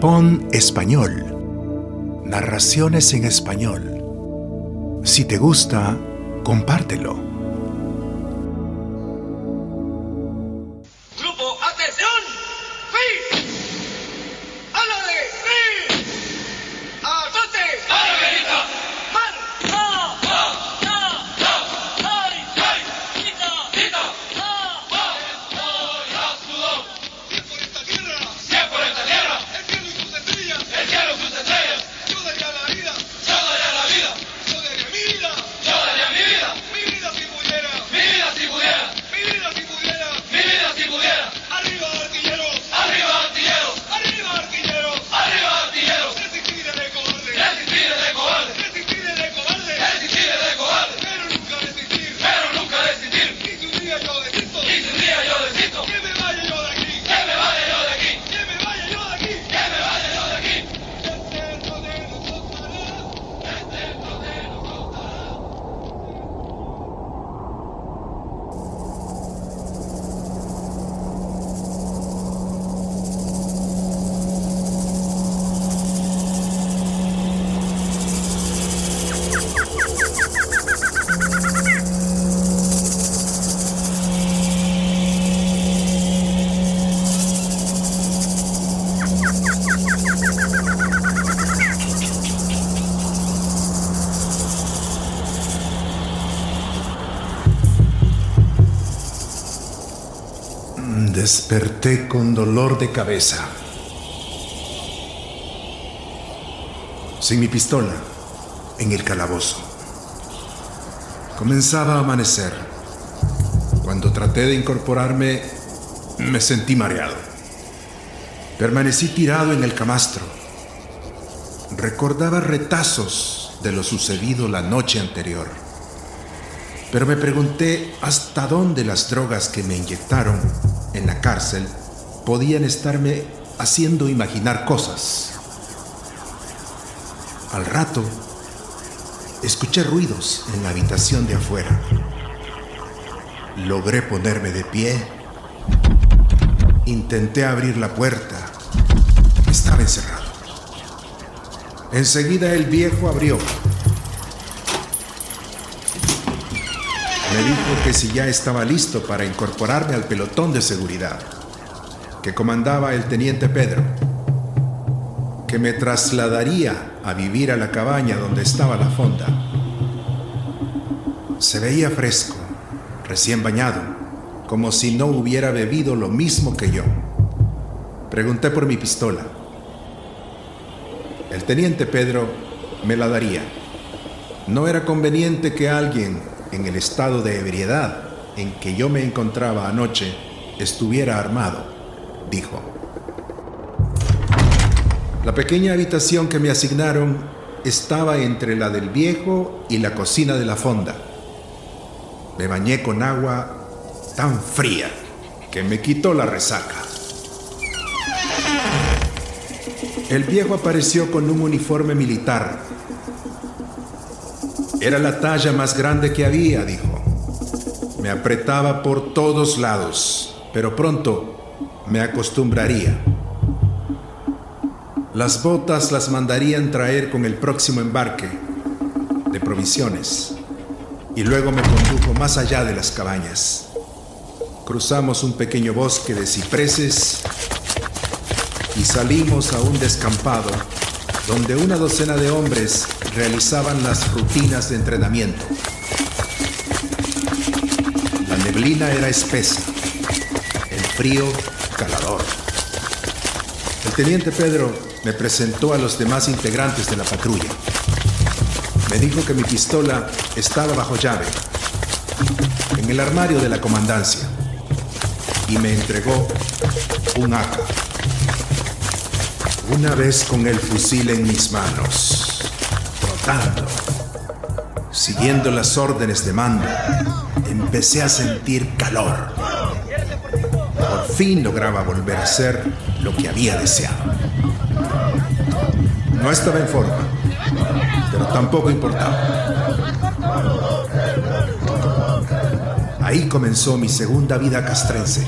Pon Español. Narraciones en español. Si te gusta, compártelo. Desperté con dolor de cabeza. Sin mi pistola, en el calabozo. Comenzaba a amanecer. Cuando traté de incorporarme, me sentí mareado. Permanecí tirado en el camastro. Recordaba retazos de lo sucedido la noche anterior. Pero me pregunté hasta dónde las drogas que me inyectaron en la cárcel podían estarme haciendo imaginar cosas. Al rato, escuché ruidos en la habitación de afuera. Logré ponerme de pie. Intenté abrir la puerta. Estaba encerrado. Enseguida el viejo abrió. Me dijo que si ya estaba listo para incorporarme al pelotón de seguridad, que comandaba el teniente Pedro, que me trasladaría a vivir a la cabaña donde estaba la fonda. Se veía fresco, recién bañado, como si no hubiera bebido lo mismo que yo. Pregunté por mi pistola. El teniente Pedro me la daría. No era conveniente que alguien en el estado de ebriedad en que yo me encontraba anoche estuviera armado, dijo. La pequeña habitación que me asignaron estaba entre la del viejo y la cocina de la fonda. Me bañé con agua tan fría que me quitó la resaca. El viejo apareció con un uniforme militar era la talla más grande que había, dijo. Me apretaba por todos lados, pero pronto me acostumbraría. Las botas las mandarían traer con el próximo embarque de provisiones y luego me condujo más allá de las cabañas. Cruzamos un pequeño bosque de cipreses y salimos a un descampado donde una docena de hombres realizaban las rutinas de entrenamiento. La neblina era espesa, el frío calador. El teniente Pedro me presentó a los demás integrantes de la patrulla. Me dijo que mi pistola estaba bajo llave, en el armario de la comandancia, y me entregó un AK. Una vez con el fusil en mis manos, siguiendo las órdenes de mando, empecé a sentir calor. Por fin lograba volver a ser lo que había deseado. No estaba en forma, pero tampoco importaba. Ahí comenzó mi segunda vida castrense,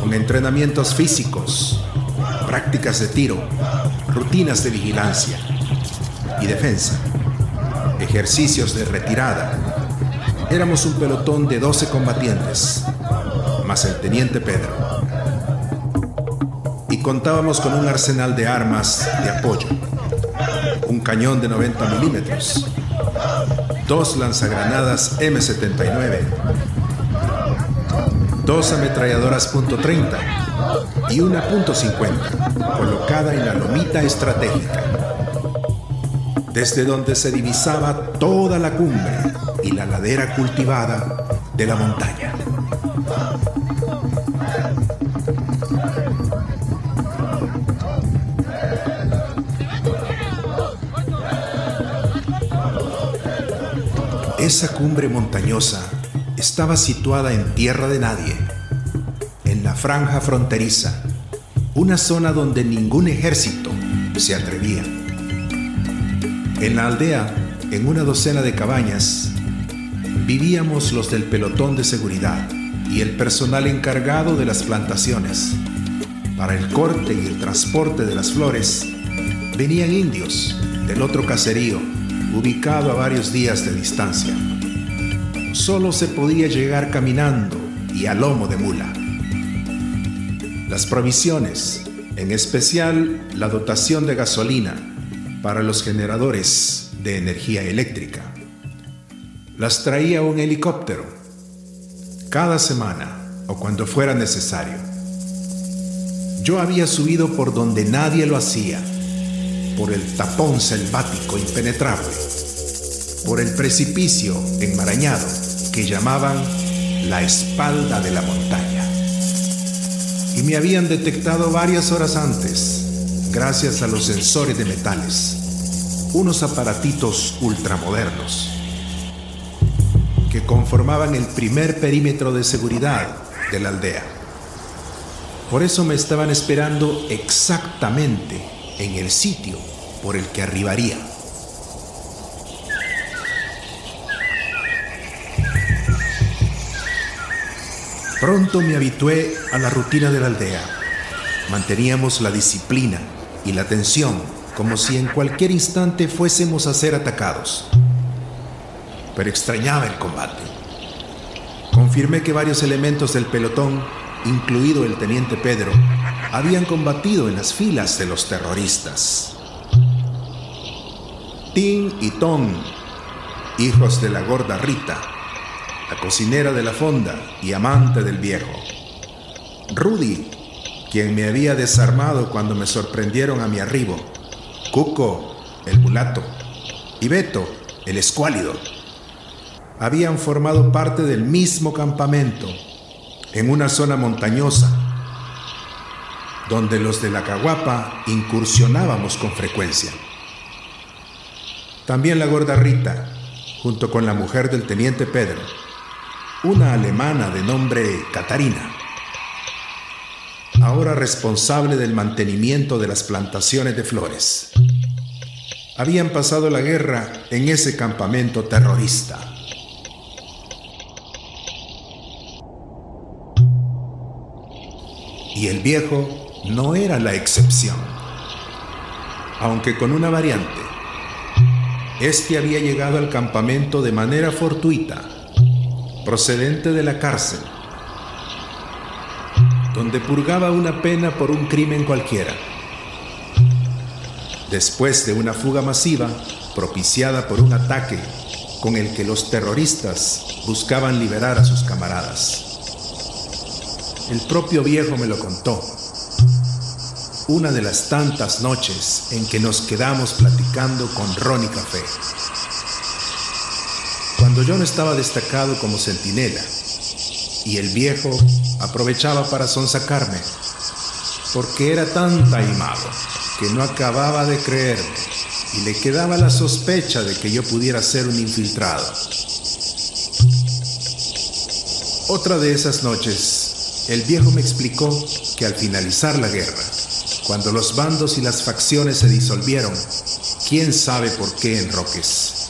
con entrenamientos físicos, prácticas de tiro, rutinas de vigilancia defensa, ejercicios de retirada. Éramos un pelotón de 12 combatientes, más el teniente Pedro. Y contábamos con un arsenal de armas de apoyo, un cañón de 90 milímetros, dos lanzagranadas M79, dos ametralladoras .30 y una .50 colocada en la lomita estratégica, desde donde se divisaba toda la cumbre y la ladera cultivada de la montaña. Esa cumbre montañosa estaba situada en tierra de nadie, en la franja fronteriza, una zona donde ningún ejército se atrevía. En la aldea, en una docena de cabañas, vivíamos los del pelotón de seguridad y el personal encargado de las plantaciones. Para el corte y el transporte de las flores, venían indios del otro caserío ubicado a varios días de distancia. Solo se podía llegar caminando y a lomo de mula. Las provisiones, en especial la dotación de gasolina para los generadores de energía eléctrica, las traía un helicóptero cada semana o cuando fuera necesario. Yo había subido por donde nadie lo hacía por el tapón selvático impenetrable, por el precipicio enmarañado que llamaban la espalda de la montaña. Y me habían detectado varias horas antes, gracias a los sensores de metales, unos aparatitos ultramodernos que conformaban el primer perímetro de seguridad de la aldea. Por eso me estaban esperando exactamente en el sitio por el que arribaría. Pronto me habitué a la rutina de la aldea. Manteníamos la disciplina y la tensión como si en cualquier instante fuésemos a ser atacados. Pero extrañaba el combate. Confirmé que varios elementos del pelotón, incluido el teniente Pedro, habían combatido en las filas de los terroristas. Tim y Tom, hijos de la gorda Rita, la cocinera de la fonda y amante del viejo. Rudy, quien me había desarmado cuando me sorprendieron a mi arribo. Cuco, el mulato. Y Beto, el escuálido. Habían formado parte del mismo campamento, en una zona montañosa donde los de la Caguapa incursionábamos con frecuencia. También la gorda Rita, junto con la mujer del teniente Pedro, una alemana de nombre Catarina, ahora responsable del mantenimiento de las plantaciones de flores. Habían pasado la guerra en ese campamento terrorista. Y el viejo no era la excepción, aunque con una variante. Este había llegado al campamento de manera fortuita, procedente de la cárcel, donde purgaba una pena por un crimen cualquiera. Después de una fuga masiva propiciada por un ataque con el que los terroristas buscaban liberar a sus camaradas. El propio viejo me lo contó una de las tantas noches en que nos quedamos platicando con Ronnie Café. Cuando yo no estaba destacado como centinela y el viejo aprovechaba para sonsacarme, porque era tan taimado que no acababa de creerme y le quedaba la sospecha de que yo pudiera ser un infiltrado. Otra de esas noches, el viejo me explicó que al finalizar la guerra, cuando los bandos y las facciones se disolvieron, quién sabe por qué en Roques.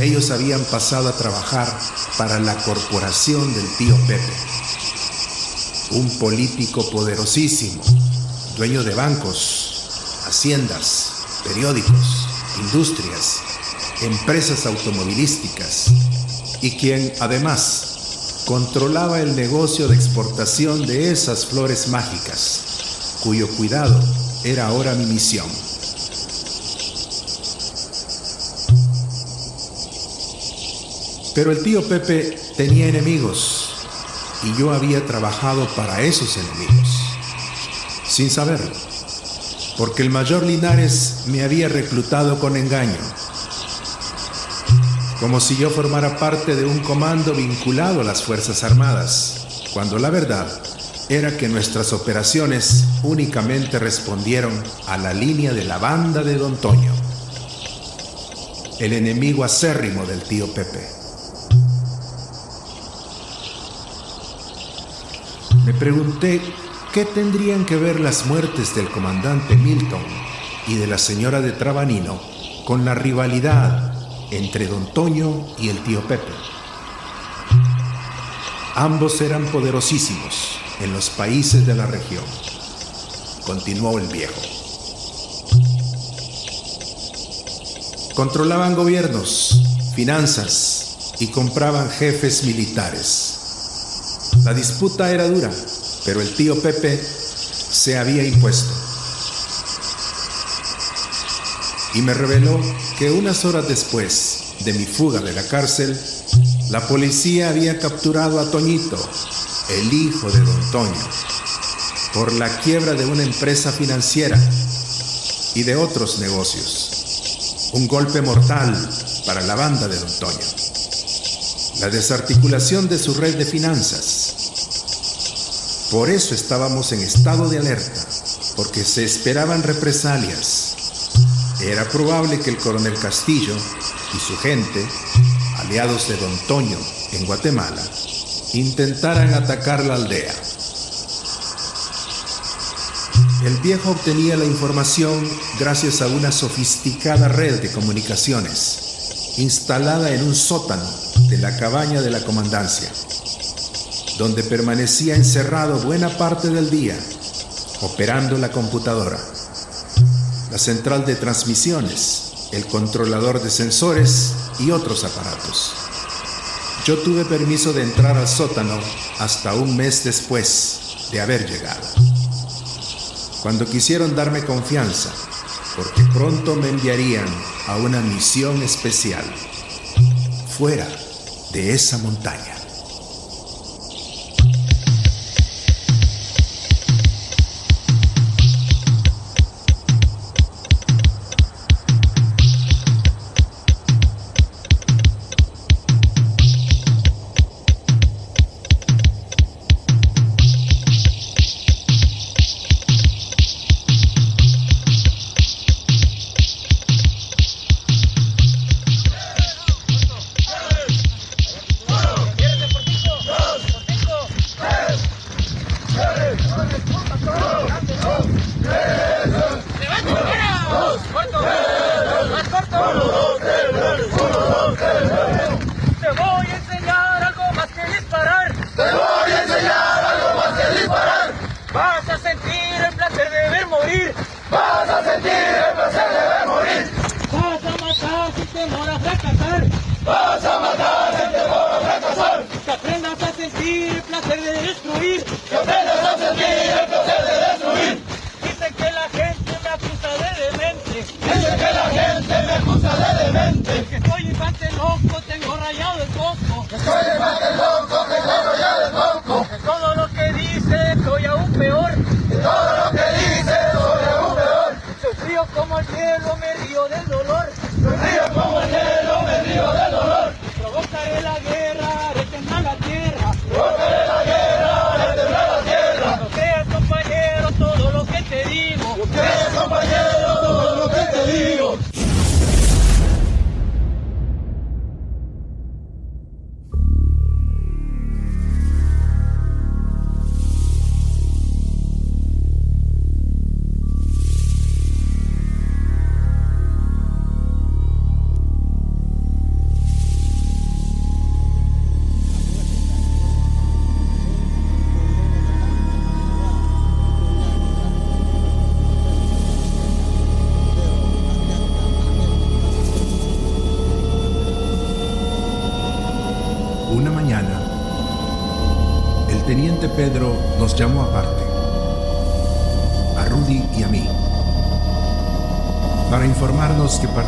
Ellos habían pasado a trabajar para la corporación del tío Pepe, un político poderosísimo dueño de bancos, haciendas, periódicos, industrias, empresas automovilísticas y quien además controlaba el negocio de exportación de esas flores mágicas, cuyo cuidado era ahora mi misión. Pero el tío Pepe tenía enemigos y yo había trabajado para esos enemigos, sin saberlo, porque el mayor Linares me había reclutado con engaño, como si yo formara parte de un comando vinculado a las Fuerzas Armadas, cuando la verdad era que nuestras operaciones únicamente respondieron a la línea de la banda de Don Toño, el enemigo acérrimo del tío Pepe. Me pregunté qué tendrían que ver las muertes del comandante Milton y de la señora de Trabanino con la rivalidad entre don Toño y el tío Pepe. Ambos eran poderosísimos en los países de la región, continuó el viejo. Controlaban gobiernos, finanzas y compraban jefes militares. La disputa era dura, pero el tío Pepe se había impuesto. Y me reveló que unas horas después de mi fuga de la cárcel, la policía había capturado a Toñito, el hijo de don Toño, por la quiebra de una empresa financiera y de otros negocios. Un golpe mortal para la banda de don Toño. La desarticulación de su red de finanzas por eso estábamos en estado de alerta, porque se esperaban represalias. Era probable que el coronel Castillo y su gente, aliados de don Toño en Guatemala, intentaran atacar la aldea. El viejo obtenía la información gracias a una sofisticada red de comunicaciones instalada en un sótano de la cabaña de la comandancia donde permanecía encerrado buena parte del día, operando la computadora, la central de transmisiones, el controlador de sensores y otros aparatos. Yo tuve permiso de entrar al sótano hasta un mes después de haber llegado. Cuando quisieron darme confianza, porque pronto me enviarían a una misión especial, fuera de esa montaña. La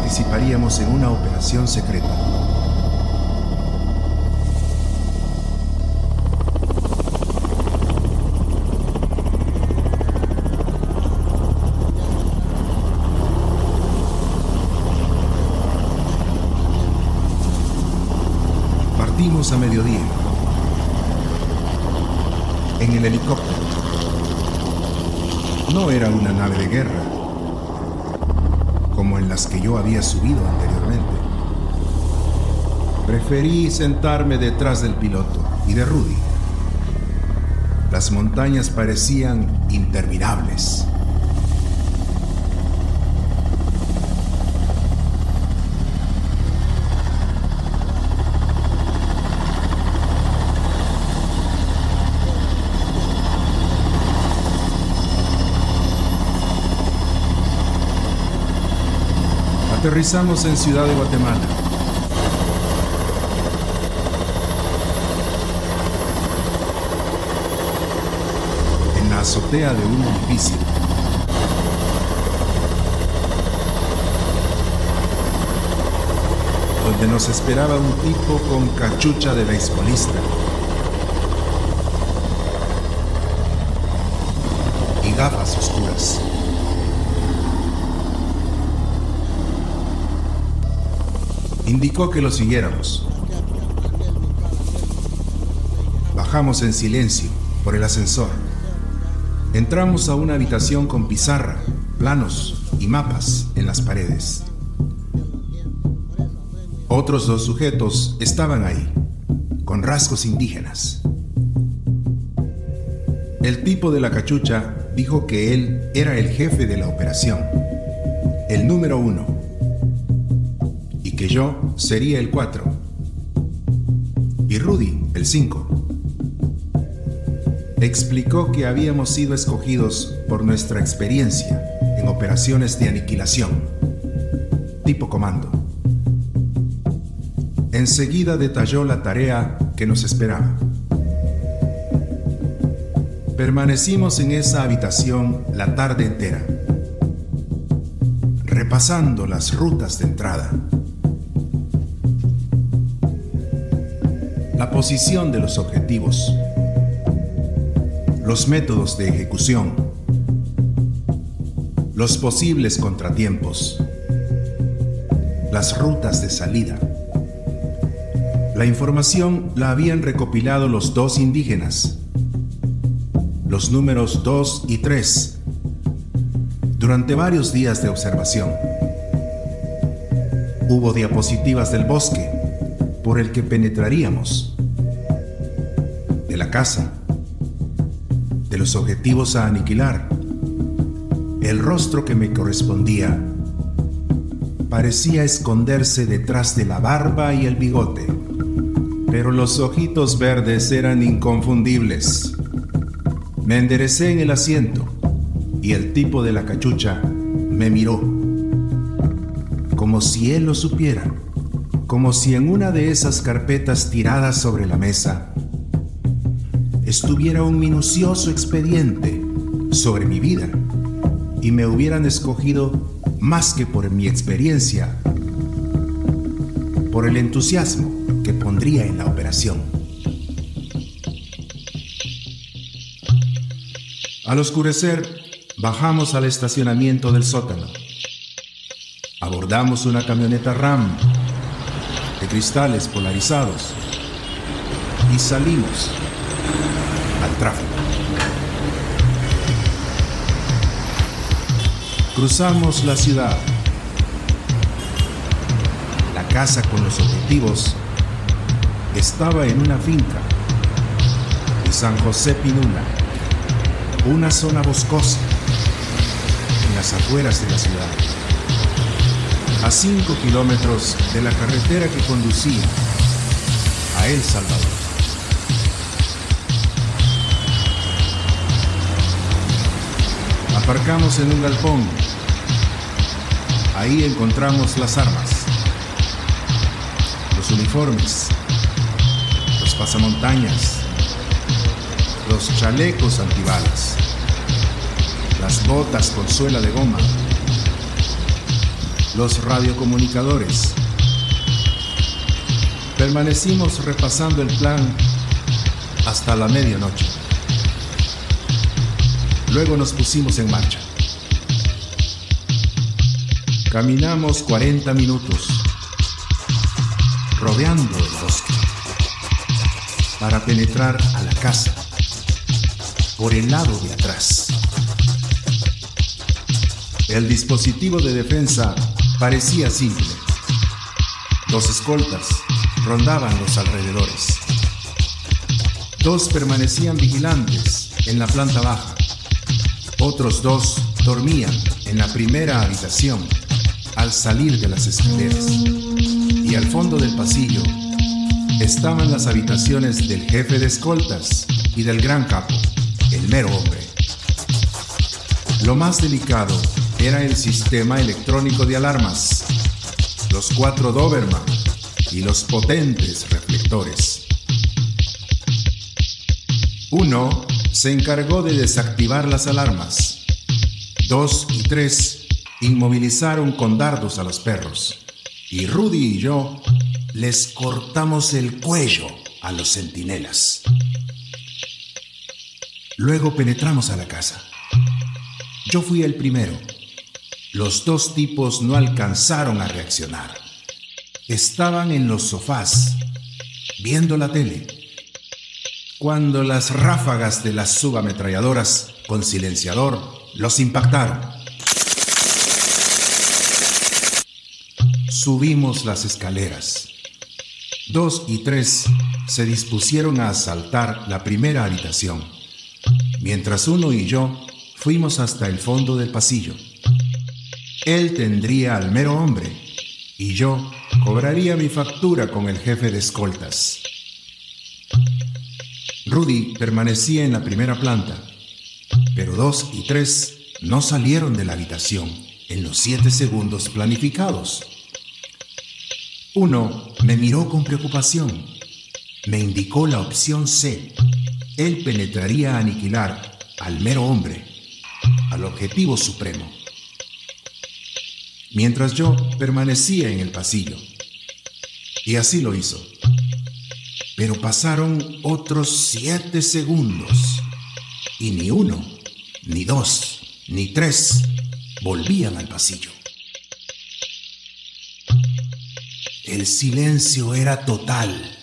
participaríamos en una operación secreta. Partimos a mediodía en el helicóptero. No era una nave de guerra, las que yo había subido anteriormente. Preferí sentarme detrás del piloto y de Rudy. Las montañas parecían interminables. Aterrizamos en Ciudad de Guatemala. En la azotea de un edificio. Donde nos esperaba un tipo con cachucha de beisbolista. Y gafas oscuras. Indicó que lo siguiéramos. Bajamos en silencio por el ascensor. Entramos a una habitación con pizarra, planos y mapas en las paredes. Otros dos sujetos estaban ahí, con rasgos indígenas. El tipo de la cachucha dijo que él era el jefe de la operación, el número uno que yo sería el 4 y Rudy el 5. Explicó que habíamos sido escogidos por nuestra experiencia en operaciones de aniquilación, tipo comando. Enseguida detalló la tarea que nos esperaba. Permanecimos en esa habitación la tarde entera, repasando las rutas de entrada la posición de los objetivos, los métodos de ejecución, los posibles contratiempos, las rutas de salida. La información la habían recopilado los dos indígenas, los números 2 y 3, durante varios días de observación. Hubo diapositivas del bosque por el que penetraríamos casa, de los objetivos a aniquilar. El rostro que me correspondía parecía esconderse detrás de la barba y el bigote, pero los ojitos verdes eran inconfundibles. Me enderecé en el asiento y el tipo de la cachucha me miró, como si él lo supiera, como si en una de esas carpetas tiradas sobre la mesa estuviera un minucioso expediente sobre mi vida y me hubieran escogido más que por mi experiencia, por el entusiasmo que pondría en la operación. Al oscurecer, bajamos al estacionamiento del sótano. Abordamos una camioneta RAM de cristales polarizados y salimos Cruzamos la ciudad. La casa con los objetivos estaba en una finca de San José Pinula, una zona boscosa en las afueras de la ciudad, a 5 kilómetros de la carretera que conducía a El Salvador. Aparcamos en un galpón. Ahí encontramos las armas, los uniformes, los pasamontañas, los chalecos antibalas, las botas con suela de goma, los radiocomunicadores. Permanecimos repasando el plan hasta la medianoche. Luego nos pusimos en marcha. Caminamos 40 minutos, rodeando el bosque, para penetrar a la casa por el lado de atrás. El dispositivo de defensa parecía simple. Dos escoltas rondaban los alrededores. Dos permanecían vigilantes en la planta baja. Otros dos dormían en la primera habitación al salir de las escaleras. Y al fondo del pasillo estaban las habitaciones del jefe de escoltas y del gran capo, el mero hombre. Lo más delicado era el sistema electrónico de alarmas, los cuatro Doberman y los potentes reflectores. Uno se encargó de desactivar las alarmas. Dos y tres inmovilizaron con dardos a los perros. Y Rudy y yo les cortamos el cuello a los centinelas. Luego penetramos a la casa. Yo fui el primero. Los dos tipos no alcanzaron a reaccionar. Estaban en los sofás, viendo la tele, cuando las ráfagas de las subametralladoras con silenciador los impactaron. Subimos las escaleras. Dos y tres se dispusieron a asaltar la primera habitación, mientras uno y yo fuimos hasta el fondo del pasillo. Él tendría al mero hombre y yo cobraría mi factura con el jefe de escoltas. Rudy permanecía en la primera planta, pero dos y tres no salieron de la habitación en los siete segundos planificados. Uno me miró con preocupación. Me indicó la opción C. Él penetraría a aniquilar al mero hombre, al objetivo supremo. Mientras yo permanecía en el pasillo. Y así lo hizo. Pero pasaron otros siete segundos. Y ni uno, ni dos, ni tres volvían al pasillo. El silencio era total.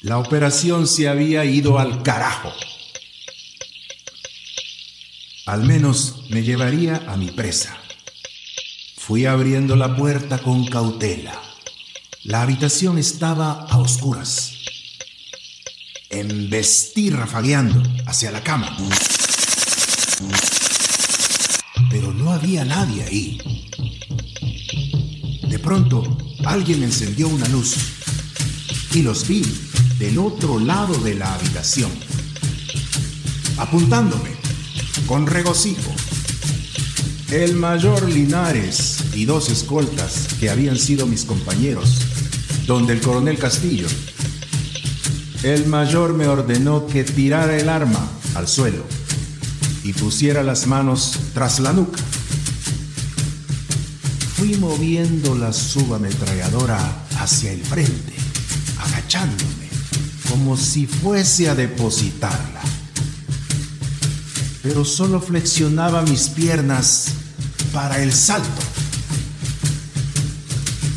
La operación se había ido al carajo. Al menos me llevaría a mi presa. Fui abriendo la puerta con cautela. La habitación estaba a oscuras. Embestí rafagueando hacia la cama. Pero no había nadie ahí pronto alguien encendió una luz y los vi del otro lado de la habitación, apuntándome con regocijo. El mayor Linares y dos escoltas que habían sido mis compañeros, donde el coronel Castillo. El mayor me ordenó que tirara el arma al suelo y pusiera las manos tras la nuca fui moviendo la subametralladora hacia el frente, agachándome, como si fuese a depositarla. Pero solo flexionaba mis piernas para el salto.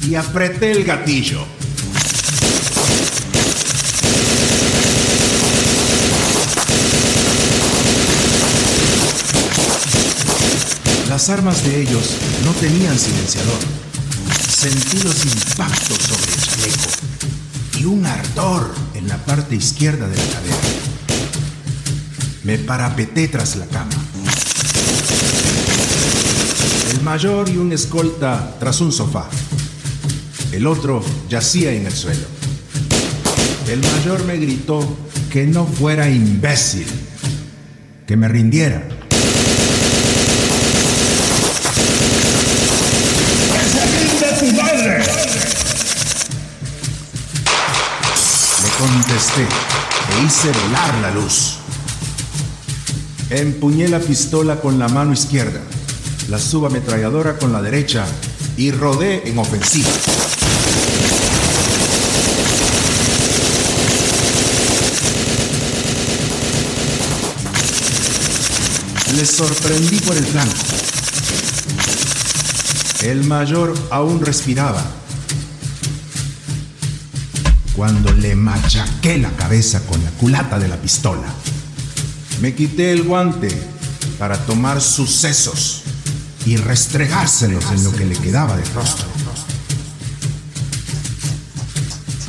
Y apreté el gatillo. Las armas de ellos no tenían silenciador. Sentí los impactos sobre el chaleco y un ardor en la parte izquierda de la cadera. Me parapeté tras la cama. El mayor y un escolta tras un sofá. El otro yacía en el suelo. El mayor me gritó que no fuera imbécil, que me rindiera. Contesté e hice volar la luz. Empuñé la pistola con la mano izquierda, la subametralladora con la derecha y rodé en ofensiva. Les sorprendí por el flanco. El mayor aún respiraba. Cuando le machaqué la cabeza con la culata de la pistola, me quité el guante para tomar sus sesos y restregárselos en lo que le quedaba de rostro.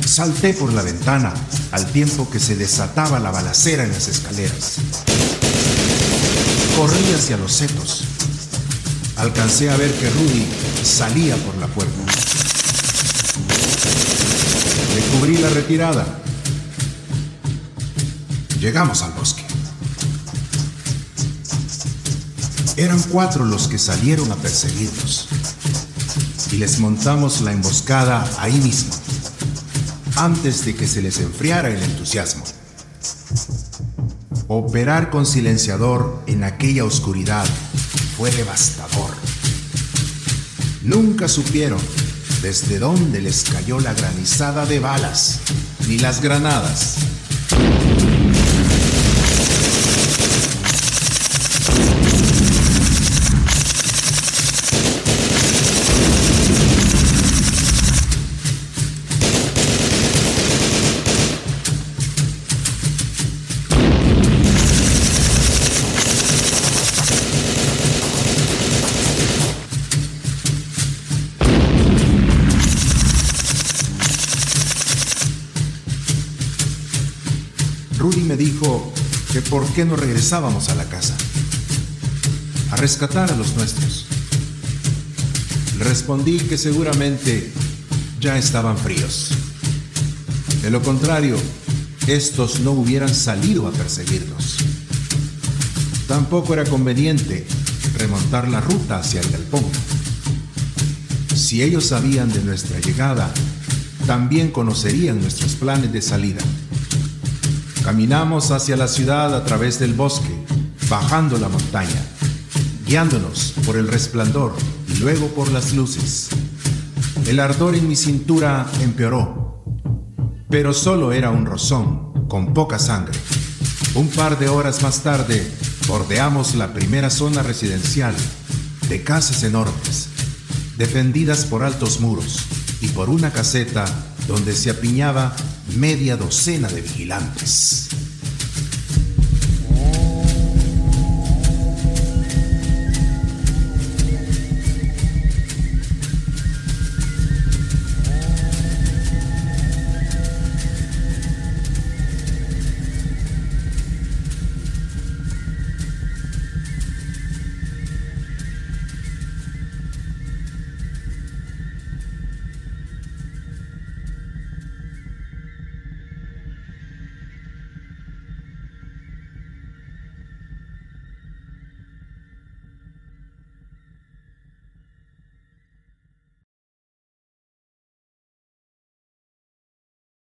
Salté por la ventana al tiempo que se desataba la balacera en las escaleras. Corrí hacia los setos. Alcancé a ver que Rudy salía por la puerta. Descubrí la retirada. Llegamos al bosque. Eran cuatro los que salieron a perseguirnos. Y les montamos la emboscada ahí mismo, antes de que se les enfriara el entusiasmo. Operar con silenciador en aquella oscuridad fue devastador. Nunca supieron desde dónde les cayó la granizada de balas, ni las granadas. Rudy me dijo que por qué no regresábamos a la casa, a rescatar a los nuestros. Le respondí que seguramente ya estaban fríos. De lo contrario, estos no hubieran salido a perseguirnos. Tampoco era conveniente remontar la ruta hacia el galpón. Si ellos sabían de nuestra llegada, también conocerían nuestros planes de salida. Caminamos hacia la ciudad a través del bosque, bajando la montaña, guiándonos por el resplandor y luego por las luces. El ardor en mi cintura empeoró, pero solo era un rozón, con poca sangre. Un par de horas más tarde, bordeamos la primera zona residencial, de casas enormes, defendidas por altos muros y por una caseta donde se apiñaba media docena de vigilantes.